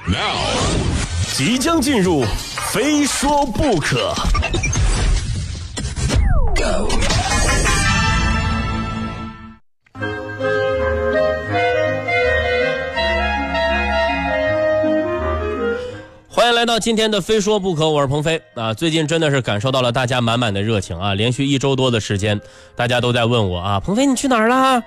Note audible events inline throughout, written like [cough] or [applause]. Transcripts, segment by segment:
Now，即将进入，非说不可。欢迎来到今天的《非说不可》，我是鹏飞啊。最近真的是感受到了大家满满的热情啊！连续一周多的时间，大家都在问我啊，鹏飞你去哪儿了？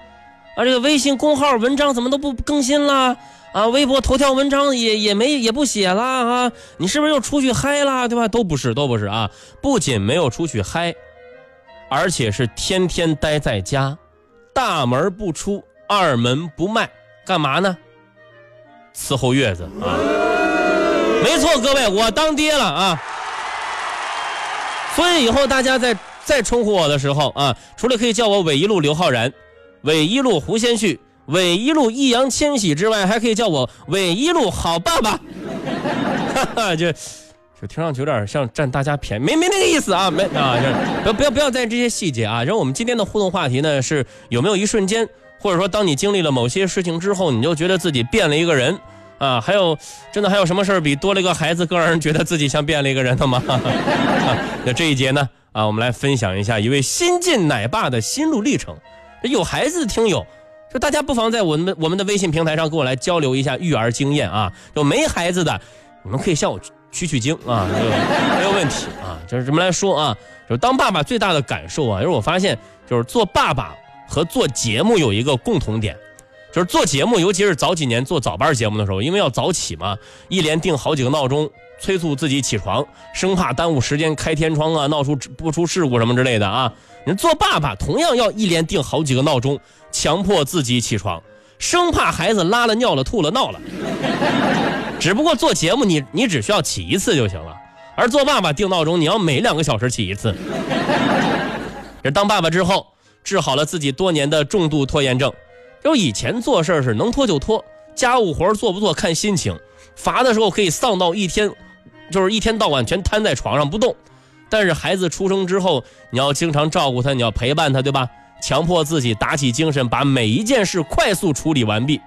啊，这个微信公号文章怎么都不更新了？啊，微博头条文章也也没也不写了啊？你是不是又出去嗨了？对吧？都不是，都不是啊！不仅没有出去嗨，而且是天天待在家，大门不出，二门不迈，干嘛呢？伺候月子啊！没错，各位，我当爹了啊！所以以后大家在再称呼我的时候啊，除了可以叫我韦一路刘昊然、韦一路胡先煦、韦一路易烊千玺之外，还可以叫我韦一路好爸爸。[laughs] 哈哈，就就听上去有点像占大家便宜，没没那个意思啊，没啊，不不要不要在意这些细节啊。然后我们今天的互动话题呢是有没有一瞬间，或者说当你经历了某些事情之后，你就觉得自己变了一个人。啊，还有，真的还有什么事儿比多了一个孩子更让人觉得自己像变了一个人的吗？[laughs] 啊那这一节呢，啊，我们来分享一下一位新晋奶爸的心路历程。有孩子的听友，就大家不妨在我们我们的微信平台上跟我来交流一下育儿经验啊。有没孩子的，你们可以向我取取经啊，没有问题啊。就是这么来说啊，就当爸爸最大的感受啊，就是我发现，就是做爸爸和做节目有一个共同点。就是做节目，尤其是早几年做早班节目的时候，因为要早起嘛，一连定好几个闹钟，催促自己起床，生怕耽误时间开天窗啊，闹出不出事故什么之类的啊。你做爸爸同样要一连定好几个闹钟，强迫自己起床，生怕孩子拉了尿了吐了闹了。只不过做节目你你只需要起一次就行了，而做爸爸定闹钟你要每两个小时起一次。这当爸爸之后，治好了自己多年的重度拖延症。就以前做事是能拖就拖，家务活做不做看心情，乏的时候可以丧到一天，就是一天到晚全瘫在床上不动。但是孩子出生之后，你要经常照顾他，你要陪伴他，对吧？强迫自己打起精神，把每一件事快速处理完毕。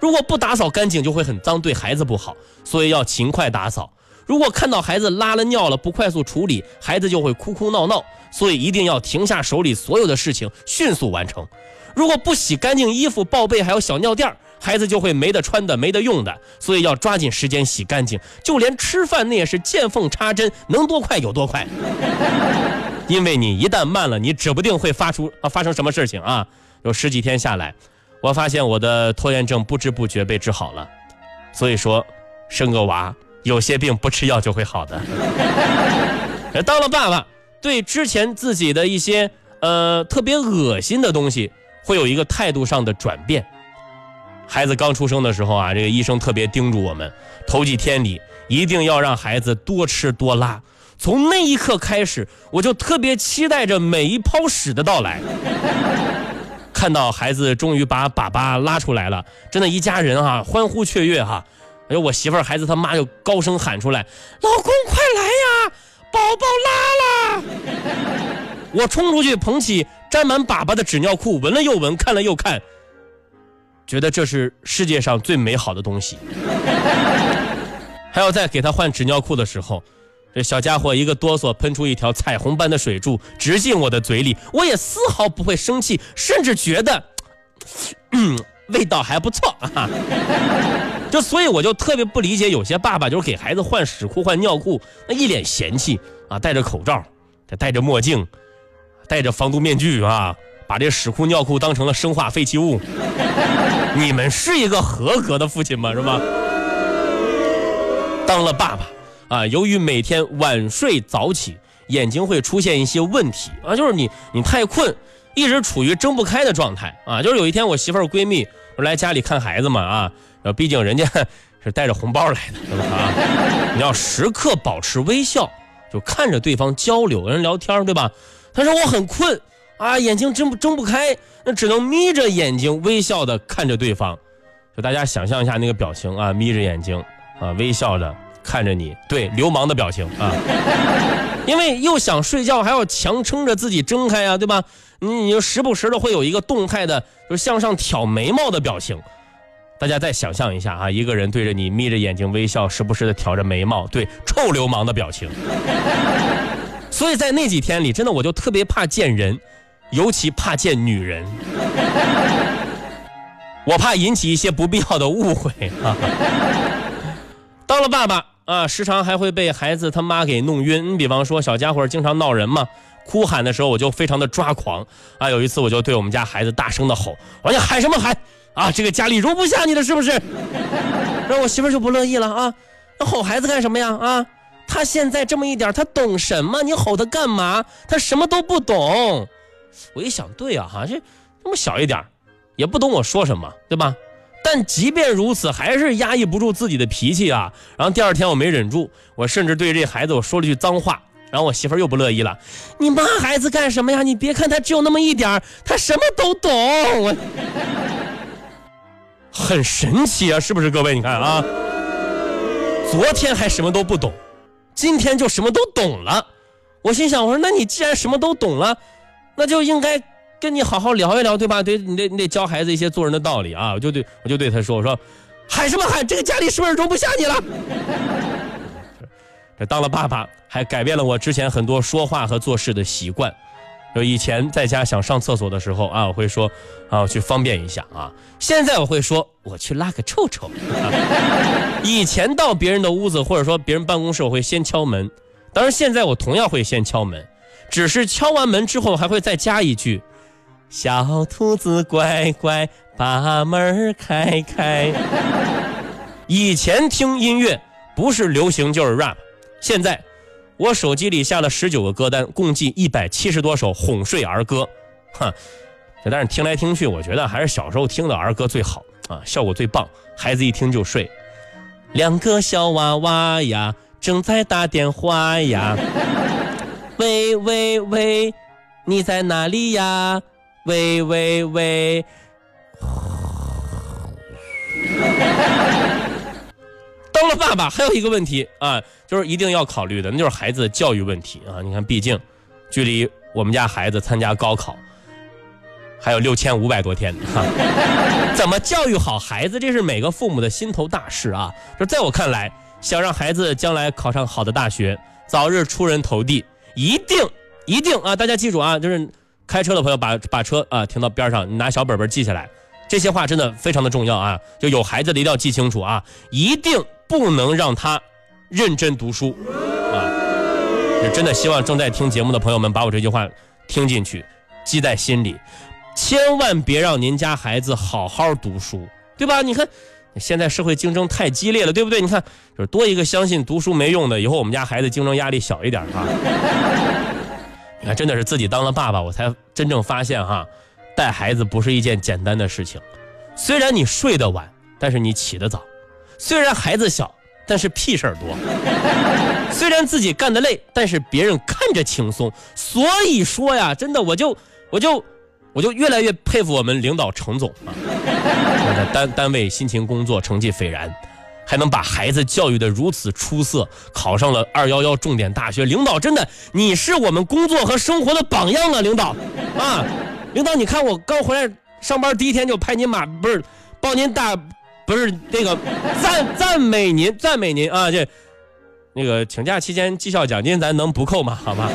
如果不打扫干净，就会很脏，对孩子不好，所以要勤快打扫。如果看到孩子拉了尿了，不快速处理，孩子就会哭哭闹闹，所以一定要停下手里所有的事情，迅速完成。如果不洗干净衣服、抱被还有小尿垫儿孩子就会没得穿的、没得用的，所以要抓紧时间洗干净。就连吃饭那也是见缝插针，能多快有多快。[laughs] 因为你一旦慢了，你指不定会发出啊发生什么事情啊！有十几天下来，我发现我的拖延症不知不觉被治好了。所以说，生个娃有些病不吃药就会好的。当了爸爸，对之前自己的一些呃特别恶心的东西。会有一个态度上的转变。孩子刚出生的时候啊，这个医生特别叮嘱我们，头几天里一定要让孩子多吃多拉。从那一刻开始，我就特别期待着每一泡屎的到来。[laughs] 看到孩子终于把粑粑拉出来了，真的，一家人啊欢呼雀跃哈。哎呦，我媳妇儿、孩子他妈就高声喊出来：“老公快来呀，宝宝拉了！”我冲出去捧起。沾满粑粑的纸尿裤，闻了又闻，看了又看，觉得这是世界上最美好的东西。还要在给他换纸尿裤的时候，这小家伙一个哆嗦，喷出一条彩虹般的水柱，直进我的嘴里。我也丝毫不会生气，甚至觉得，嗯，[clears throat] 味道还不错啊。就所以我就特别不理解，有些爸爸就是给孩子换屎裤、换尿裤，那一脸嫌弃啊，戴着口罩，戴着墨镜。戴着防毒面具啊，把这屎裤尿裤当成了生化废弃物。你们是一个合格的父亲吗？是吧？当了爸爸啊，由于每天晚睡早起，眼睛会出现一些问题啊，就是你你太困，一直处于睁不开的状态啊。就是有一天我媳妇儿闺蜜来家里看孩子嘛啊，毕竟人家 [laughs] 是带着红包来的，是吧？啊，[laughs] 你要时刻保持微笑，就看着对方交流，跟人聊天，对吧？他说我很困啊，眼睛睁不睁不开，那只能眯着眼睛微笑的看着对方。就大家想象一下那个表情啊，眯着眼睛啊，微笑的看着你，对，流氓的表情啊。[laughs] 因为又想睡觉，还要强撑着自己睁开啊，对吧？你你就时不时的会有一个动态的，就是向上挑眉毛的表情。大家再想象一下啊，一个人对着你眯着眼睛微笑，时不时的挑着眉毛，对，臭流氓的表情。[laughs] 所以在那几天里，真的我就特别怕见人，尤其怕见女人，我怕引起一些不必要的误会啊。[laughs] 当了爸爸啊，时常还会被孩子他妈给弄晕。你比方说，小家伙经常闹人嘛，哭喊的时候我就非常的抓狂啊。有一次我就对我们家孩子大声的吼：“我说你喊什么喊啊？这个家里容不下你了是不是？”然后我媳妇就不乐意了啊，那吼孩子干什么呀啊？他现在这么一点，他懂什么？你吼他干嘛？他什么都不懂。我一想，对啊，哈，这这么小一点，也不懂我说什么，对吧？但即便如此，还是压抑不住自己的脾气啊。然后第二天我没忍住，我甚至对这孩子我说了句脏话。然后我媳妇又不乐意了，你骂孩子干什么呀？你别看他只有那么一点他什么都懂。我 [laughs] 很神奇啊，是不是各位？你看啊，昨天还什么都不懂。今天就什么都懂了，我心想，我说那你既然什么都懂了，那就应该跟你好好聊一聊，对吧？对你得你得教孩子一些做人的道理啊！我就对我就对他说，我说喊什么喊？这个家里是不是容不下你了？[laughs] 这当了爸爸，还改变了我之前很多说话和做事的习惯。就以前在家想上厕所的时候啊，我会说啊，我去方便一下啊。现在我会说，我去拉个臭臭。[laughs] 以前到别人的屋子或者说别人办公室，我会先敲门。当然，现在我同样会先敲门，只是敲完门之后还会再加一句：“小兔子乖乖，把门开开。”以前听音乐不是流行就是 rap，现在。我手机里下了十九个歌单，共计一百七十多首哄睡儿歌，哈，但是听来听去，我觉得还是小时候听的儿歌最好啊，效果最棒，孩子一听就睡。两个小娃娃呀，正在打电话呀，喂喂喂，你在哪里呀？喂喂喂。当了爸爸还有一个问题啊，就是一定要考虑的，那就是孩子的教育问题啊。你看，毕竟距离我们家孩子参加高考还有六千五百多天哈，怎么教育好孩子，这是每个父母的心头大事啊。就在我看来，想让孩子将来考上好的大学，早日出人头地，一定一定啊！大家记住啊，就是开车的朋友把把车啊停到边上，拿小本本记下来，这些话真的非常的重要啊。就有孩子的一定要记清楚啊，一定。不能让他认真读书啊！真的希望正在听节目的朋友们把我这句话听进去，记在心里，千万别让您家孩子好好读书，对吧？你看现在社会竞争太激烈了，对不对？你看，就是多一个相信读书没用的，以后我们家孩子竞争压力小一点啊！[laughs] 你看，真的是自己当了爸爸，我才真正发现哈，带孩子不是一件简单的事情。虽然你睡得晚，但是你起得早。虽然孩子小，但是屁事儿多；虽然自己干得累，但是别人看着轻松。所以说呀，真的，我就我就我就越来越佩服我们领导程总啊，在单单位辛勤工作，成绩斐然，还能把孩子教育的如此出色，考上了二幺幺重点大学。领导真的，你是我们工作和生活的榜样啊，领导啊，领导，你看我刚回来上班第一天就拍您马，不是抱您大。不是那个赞赞美您，赞美您啊！这那个请假期间绩效奖金咱能不扣吗？好吗？